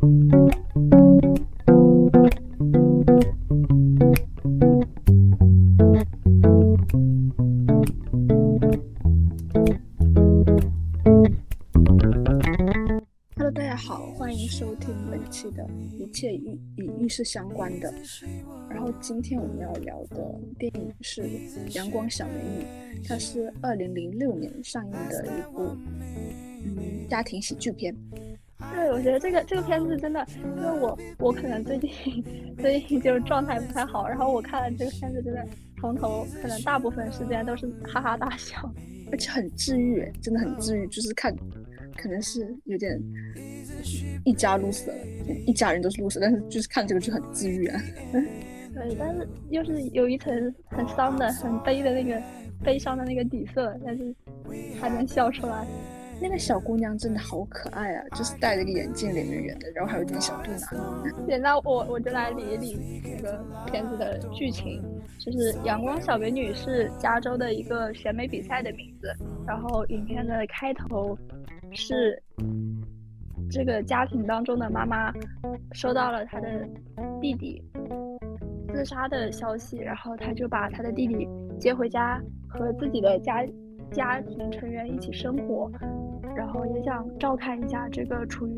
Hello，大家好，欢迎收听本期的一切与与浴室相关的。然后今天我们要聊的电影是《阳光小美女》，它是二零零六年上映的一部嗯家庭喜剧片。对，我觉得这个这个片子真的，因为我我可能最近最近就是状态不太好，然后我看了这个片子，真的从头可能大部分时间都是哈哈大笑，而且很治愈，真的很治愈。就是看，可能是有点一家 loser，一家人都是 loser，但是就是看这个就很治愈啊。对，但是又是有一层很伤的、很悲的那个悲伤的那个底色，但是还能笑出来。那个小姑娘真的好可爱啊，就是戴着个眼镜，脸圆圆的，然后还有点小肚腩。对，那我我就来理一理这个片子的剧情，就是《阳光小美女》是加州的一个选美比赛的名字，然后影片的开头是这个家庭当中的妈妈收到了她的弟弟自杀的消息，然后她就把她的弟弟接回家和自己的家家庭成员一起生活。然后也想照看一下这个处于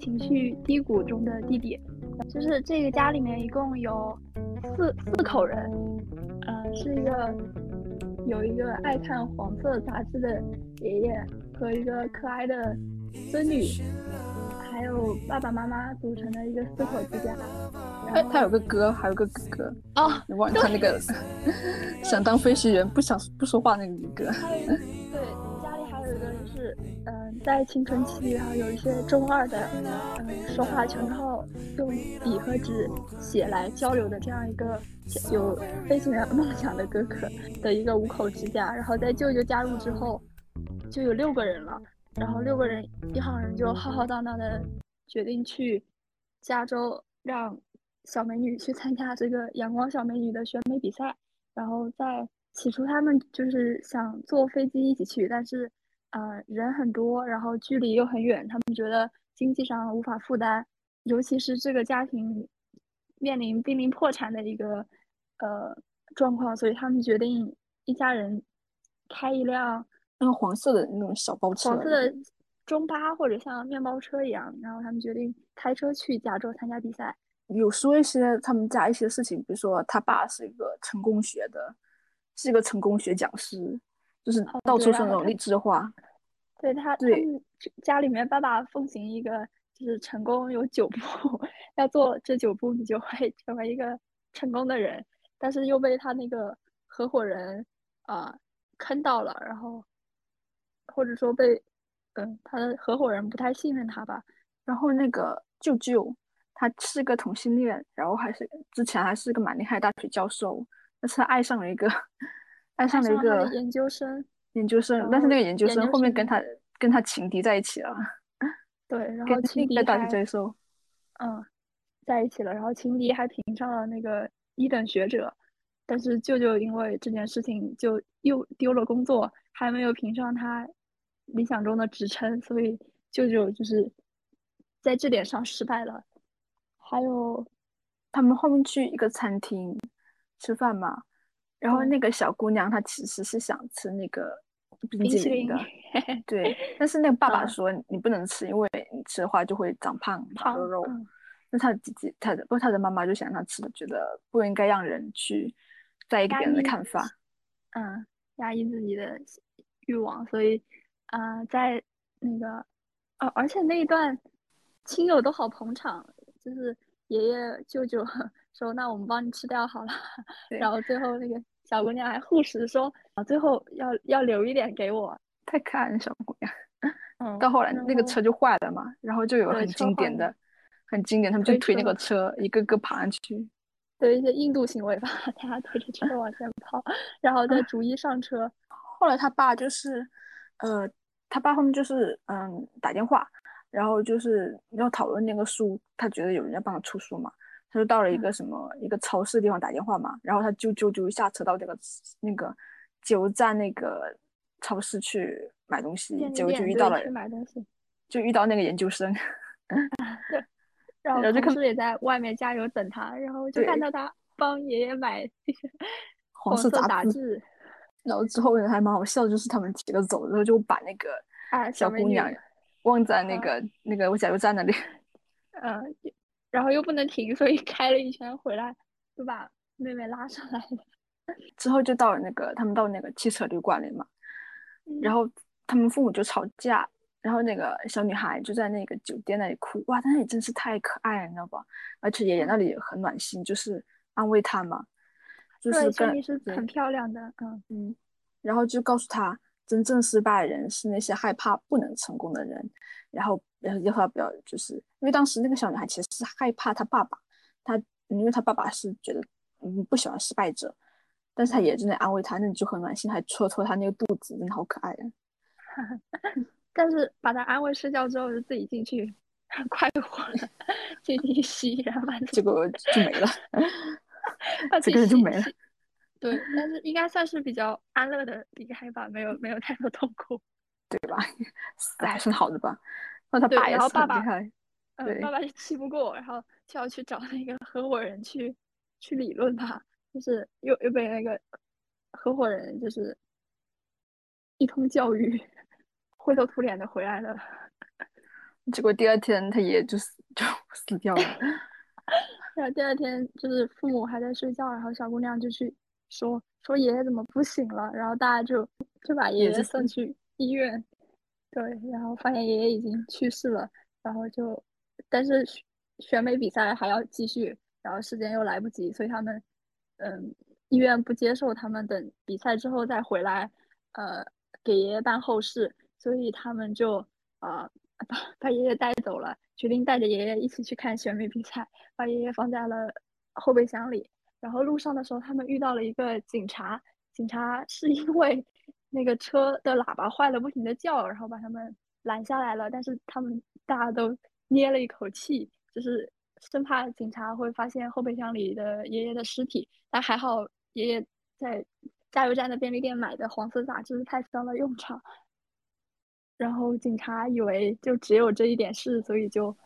情绪低谷中的弟弟，就是这个家里面一共有四四口人，呃，是一个有一个爱看黄色杂志的爷爷和一个可爱的孙女，还有爸爸妈妈组成的一个四口之家。哎，他有个哥，还有个哥哥啊，你忘他那个 想当飞行员不想不说话那个哥。嗯在青春期，然后有一些中二的，嗯，说话全靠用笔和纸写来交流的这样一个有飞行员梦想的哥哥的一个五口之家，然后在舅舅加入之后，就有六个人了，然后六个人一行人就浩浩荡荡的决定去加州，让小美女去参加这个阳光小美女的选美比赛，然后在起初他们就是想坐飞机一起去，但是。呃，人很多，然后距离又很远，他们觉得经济上无法负担，尤其是这个家庭面临濒临破产的一个呃状况，所以他们决定一家人开一辆那个黄色的那种小包车，黄色的中巴或者像面包车一样，然后他们决定开车去加州参加比赛。有说一些他们家一些事情，比如说他爸是一个成功学的，是一个成功学讲师。就是到处是那种励志的话，对他，对家里面爸爸奉行一个就是成功有九步，要做这九步你就会成为一个成功的人，但是又被他那个合伙人啊坑到了，然后或者说被嗯他的合伙人不太信任他吧，然后那个舅舅他是个同性恋，然后还是之前还是个蛮厉害的大学教授，但是他爱上了一个。爱上了一个研究生，研究生，但是那个研究生后面跟他跟他情敌在一起了。对，然后情敌大学教授，嗯，在一起了。然后情敌还评上了那个一等学者，但是舅舅因为这件事情就又丢了工作，还没有评上他理想中的职称，所以舅舅就是在这点上失败了。还有，他们后面去一个餐厅吃饭嘛。然后那个小姑娘她其实是想吃那个冰淇淋的，对。但是那个爸爸说你不能吃，因为你吃的话就会长胖、长肉肉。那他自己，他的不，他的妈妈就想让他吃的，觉得不应该让人去在意别人的看法，嗯，压抑自己的欲望。所以，啊，在那个，哦，而且那一段亲友都好捧场，就是爷爷舅舅 说：“那我们帮你吃掉好了。”然后最后那个。小姑娘还护食说啊，最后要要留一点给我，太可爱了小姑娘。嗯，到后来那个车就坏了嘛，然后就有很经典的，很经典，他们就推那个车，一个个爬上去，对一些印度行为吧，大家推着车往前跑，然后再逐一上车。后来他爸就是，呃，他爸后面就是嗯打电话，然后就是要讨论那个书，他觉得有人要帮他出书嘛。他就到了一个什么一个超市的地方打电话嘛，然后他就就就下车到这个那个加油站那个超市去买东西，结果就遇到了，买东西，就遇到那个研究生。对，然后同事也在外面加油等他，然后就看到他帮爷爷买黄色杂志。然后之后还蛮好笑，就是他们几个走，然后就把那个小姑娘忘在那个那个加油站那里。嗯，然后又不能停，所以 开了一圈回来，就把妹妹拉上来了。之后就到了那个他们到那个汽车旅馆里嘛，然后他们父母就吵架，然后那个小女孩就在那个酒店那里哭，哇，那里真是太可爱了，你知道不？而且爷爷那里也很暖心，就是安慰她嘛。就是跟是很漂亮的，嗯嗯，然后就告诉他，真正失败的人是那些害怕不能成功的人，然后然后要他不要，就是因为当时那个小女孩其实是害怕她爸爸，她因为她爸爸是觉得嗯不喜欢失败者，但是她也正在安慰她，那你就很暖心，还戳戳她那个肚子，真的好可爱啊。但是把她安慰睡觉之后，就自己进去 快活了，进去吸，然后结果就没了。这个人就没了。对，但是应该算是比较安乐的离开吧，没有没有太多痛苦，对吧？死还算好的吧。那他爸也是很厉害。嗯，爸爸是气不过，然后就要去找那个合伙人去去理论吧，就是又又被那个合伙人就是一通教育，灰头土脸的回来了。结果第二天他爷爷就死就死掉了。然后第二天就是父母还在睡觉，然后小姑娘就去说说爷爷怎么不醒了，然后大家就就把爷爷送去医院，对，然后发现爷爷已经去世了，然后就但是选美比赛还要继续，然后时间又来不及，所以他们嗯医院不接受他们等比赛之后再回来，呃给爷爷办后事，所以他们就啊把把爷爷带走了。决定带着爷爷一起去看选美比赛，把爷爷放在了后备箱里。然后路上的时候，他们遇到了一个警察，警察是因为那个车的喇叭坏了，不停的叫，然后把他们拦下来了。但是他们大家都捏了一口气，就是生怕警察会发现后备箱里的爷爷的尸体。但还好，爷爷在加油站的便利店买的黄色杂志派上了用场。然后警察以为就只有这一点事，所以就，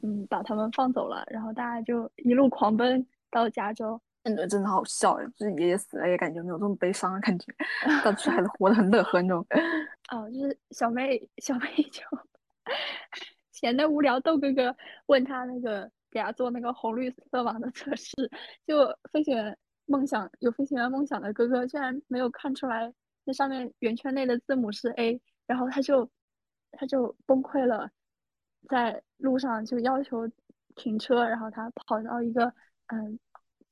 嗯，把他们放走了。然后大家就一路狂奔到加州。真的真的好笑哎，就是爷爷死了也感觉没有这么悲伤的感觉，到处还是活得很乐呵那种。哦，就是小妹小妹就闲得无聊，豆哥哥问他那个给他做那个红绿色盲的测试，就飞行员梦想有飞行员梦想的哥哥居然没有看出来那上面圆圈内的字母是 A，然后他就。他就崩溃了，在路上就要求停车，然后他跑到一个嗯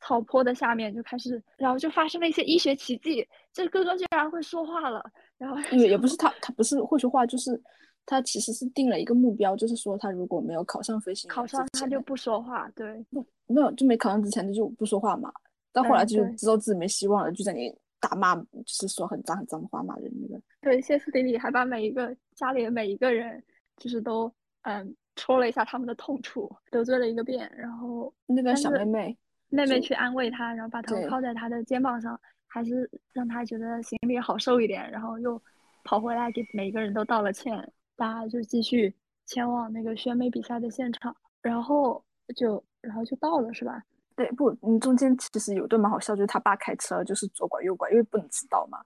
草坡的下面就开始，然后就发生了一些医学奇迹，这哥哥居然会说话了，然后也也不是他，他不是会说话，就是他其实是定了一个目标，就是说他如果没有考上飞行员，考上他就不说话，对，没有就没考上之前他就不说话嘛，到后来就知道自己没希望了，就在那打骂，就是说很脏很脏的话骂人那个。对，歇斯底里，还把每一个家里的每一个人，就是都嗯戳了一下他们的痛处，得罪了一个遍。然后那个小妹妹，妹妹去安慰他，然后把头靠在他的肩膀上，还是让他觉得心里好受一点。然后又跑回来给每一个人都道了歉，大家就继续前往那个选美比赛的现场。然后就然后就到了，是吧？对，不，你中间其实有段蛮好笑，就是他爸开车就是左拐右拐，因为不能迟到嘛。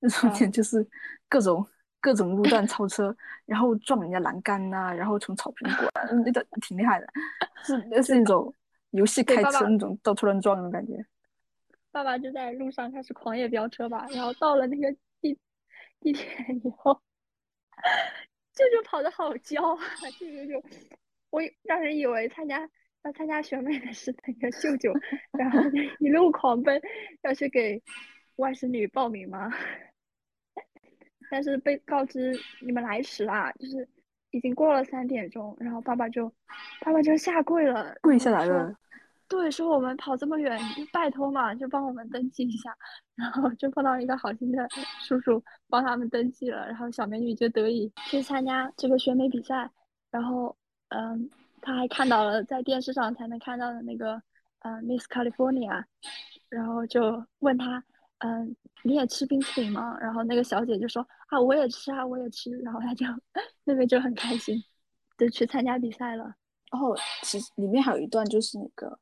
那中间就是各种各种路段超车，然后撞人家栏杆呐，然后从草坪过来，那个挺厉害的，是 那是那种游戏开车那种到处乱撞的感觉。爸爸就在路上开始狂野飙车吧，然后到了那个地地铁以后，舅舅跑的好焦啊，舅舅就我让人以为参加。要参加选美的是那个舅舅，然后一路狂奔，要去给外甥女报名嘛？但是被告知你们来迟啦，就是已经过了三点钟，然后爸爸就爸爸就下跪了，跪下来了。对，说我们跑这么远，拜托嘛，就帮我们登记一下。然后就碰到一个好心的叔叔帮他们登记了，然后小美女就得以去参加这个选美比赛。然后，嗯。他还看到了在电视上才能看到的那个，呃，Miss California，然后就问他，嗯，你也吃冰淇淋吗？然后那个小姐就说，啊，我也吃啊，我也吃。然后她就那边就很开心，就去参加比赛了。然后其实里面还有一段就是那个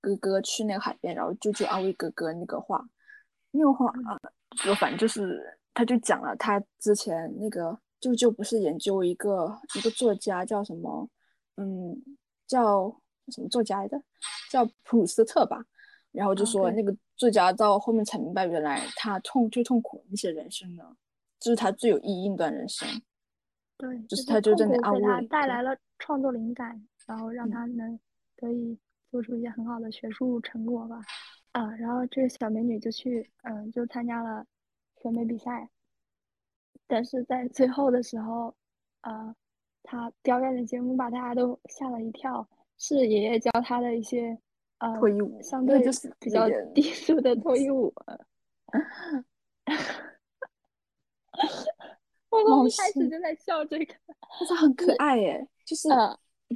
哥哥去那个海边，然后舅舅安慰哥哥那个话，那个话啊，就反正就是他就讲了他之前那个舅舅不是研究一个一个作家叫什么，嗯，叫什么作家来着，叫普鲁斯特吧，然后就说那个作家到后面才明白，原来他痛最痛苦的那些人生呢，就是他最有意义一段人生。对，就是他就在那安慰，他带来了创作灵感，然后让他能可以做出一些很好的学术成果吧。啊，然后这个小美女就去，嗯，就参加了选美比赛，但是在最后的时候，呃，她表演的节目把大家都吓了一跳，是爷爷教她的一些，呃，脱衣舞，相对就是比较低俗的脱衣舞。我从一开始就在笑这个，但是很可爱耶，就是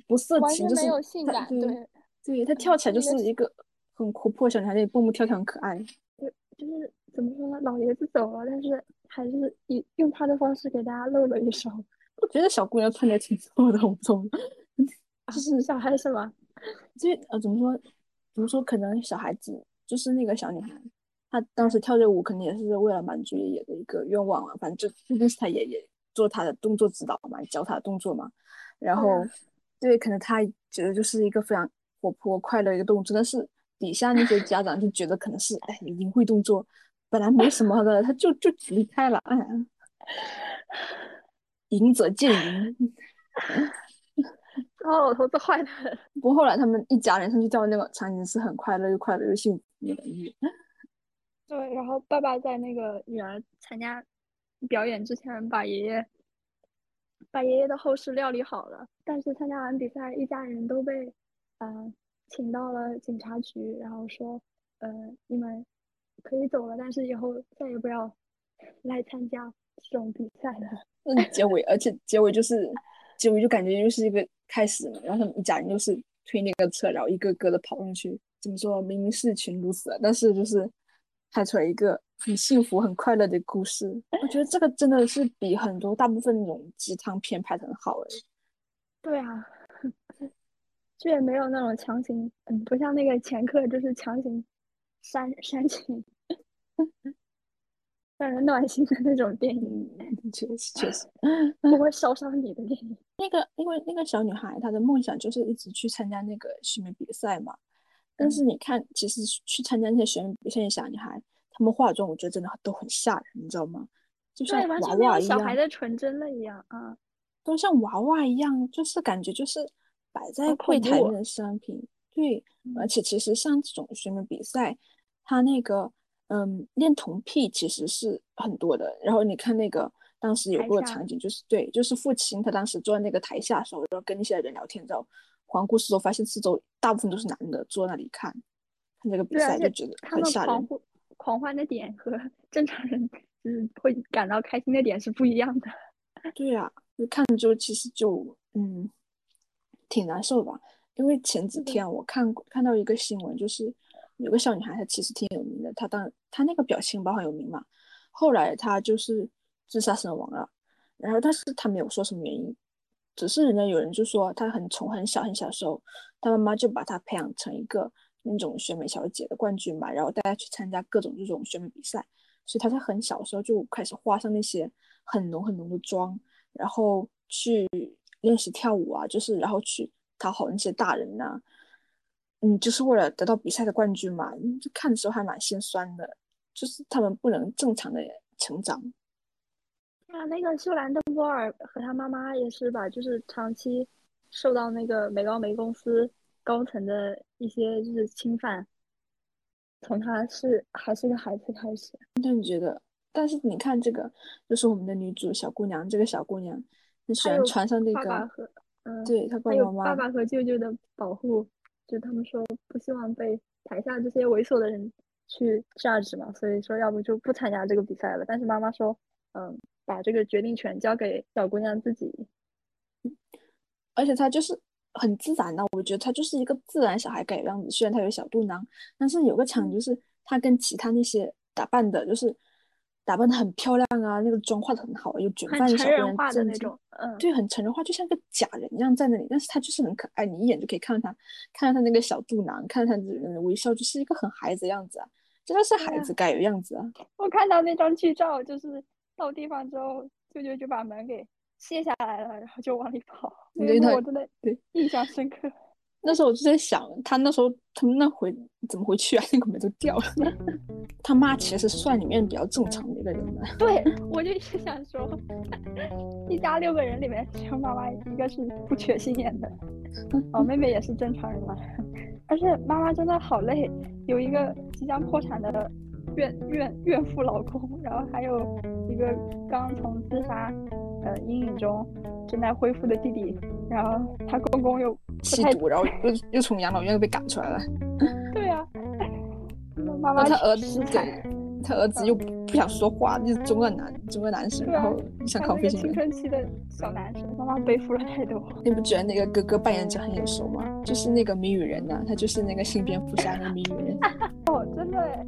不色情，就是没有性感，对，对，他跳起来就是一个很活泼小女孩，那蹦蹦跳跳很可爱。对，就是怎么说呢，老爷子走了，但是还是以用他的方式给大家露了一手。我觉得小姑娘穿的挺错的，我不懂，就是小孩是吧？这呃怎么说？怎么说？可能小孩子就是那个小女孩。她当时跳这舞肯定也是为了满足爷爷的一个愿望啊，反正就毕竟是她爷爷做她的动作指导嘛，教她的动作嘛。然后，对，可能她觉得就是一个非常活泼快乐一个动作，但是底下那些家长就觉得可能是哎，淫秽动作本来没什么的，他就就离开了。哎，淫者见淫，哦，老头子坏的。不过后来他们一家人上去跳那个场景是很快乐又快乐又幸福那个音乐。对，然后爸爸在那个女儿参加表演之前，把爷爷把爷爷的后事料理好了。但是参加完比赛，一家人都被嗯请到了警察局，然后说，呃，你们可以走了，但是以后再也不要来参加这种比赛了。嗯结尾，而且结尾就是结尾就感觉又是一个开始嘛。然后他们一家人就是推那个车，然后一个个的跑上去。怎么说？明明是群如此，但是就是。拍出来一个很幸福、很快乐的故事，我觉得这个真的是比很多大部分那种鸡汤片拍的很好哎。对啊，就也没有那种强行，嗯，不像那个前客就是强行煽煽情，让人暖心的那种电影。确实确实，不会烧伤你的电影。那个，因为那个小女孩她的梦想就是一直去参加那个选美比赛嘛。但是你看，其实去参加那些选美比赛的小女孩，她们化妆，我觉得真的都很吓人，你知道吗？就像娃娃一样，小孩的纯真了一样啊，都像娃娃一样，就是感觉就是摆在柜台面的商品。对，而且其实像这种选美比赛，它那个嗯恋童癖其实是很多的。然后你看那个当时有个场景，就是对，就是父亲他当时坐在那个台下的时候，然后跟那些人聊天，之后。环顾四周，发现四周大部分都是男的，坐在那里看看这个比赛，就觉得很吓人。狂狂欢的点和 正常人就是会感到开心的点是不一样的。对呀，就看着就其实就嗯挺难受吧。因为前几天我看看到一个新闻，就是有个小女孩，她其实挺有名的，她当她那个表情包很有名嘛。后来她就是自杀身亡了，然后但是她没有说什么原因。只是人家有人就说她很从很小很小时候，她妈妈就把她培养成一个那种选美小姐的冠军嘛，然后带她去参加各种这种选美比赛，所以她在很小的时候就开始画上那些很浓很浓的妆，然后去练习跳舞啊，就是然后去讨好那些大人呐，嗯，就是为了得到比赛的冠军嘛，就看的时候还蛮心酸的，就是他们不能正常的成长。啊，那个秀兰邓波尔和他妈妈也是吧，就是长期受到那个美高梅公司高层的一些就是侵犯，从他是还是个孩子开始。那你觉得？但是你看这个，就是我们的女主小姑娘，这个小姑娘她喜欢穿上那个，嗯，对她爸爸妈妈，爸爸和舅舅的保护，就他们说不希望被台下这些猥琐的人去 judge 嘛，所以说要不就不参加这个比赛了。但是妈妈说，嗯。把这个决定权交给小姑娘自己，而且她就是很自然的，我觉得她就是一个自然小孩该有样子。虽然她有小肚腩，但是有个场就是她跟其他那些打扮的，就是打扮的很漂亮啊，那个妆化的很好，有卷发的小姑娘，的那种，嗯，对，很成人化，就像个假人一样在那里，但是他就是很可爱，你一眼就可以看到他，看到他那个小肚腩，看到她的微笑，就是一个很孩子的样子啊，真的是孩子该有样子啊。我看到那张剧照，就是到地方之后，舅舅就把门给卸下来了，然后就往里跑，对我真的对印象深刻。那时候我就在想，他那时候他们那回怎么回去啊？那个门都掉了。他妈其实算里面比较正常的一个人了。对，我就一直想说，一家六个人里面只有妈妈一个是不缺心眼的，哦，妹妹也是正常人嘛。而且妈妈真的好累，有一个即将破产的怨怨怨妇老公，然后还有一个刚从自杀呃阴影中正在恢复的弟弟，然后他公公又。吸毒，然后又又从养老院被赶出来了。妈妈他儿子对，他儿子又不想说话，就是中二男，中二男生，然后想考飞行员。青春期的小男生，妈妈背负了太多。你不觉得那个哥哥扮演者很眼熟吗？就是那个谜语人呐，他就是那个新蝙蝠侠那个谜语人。哦，真的，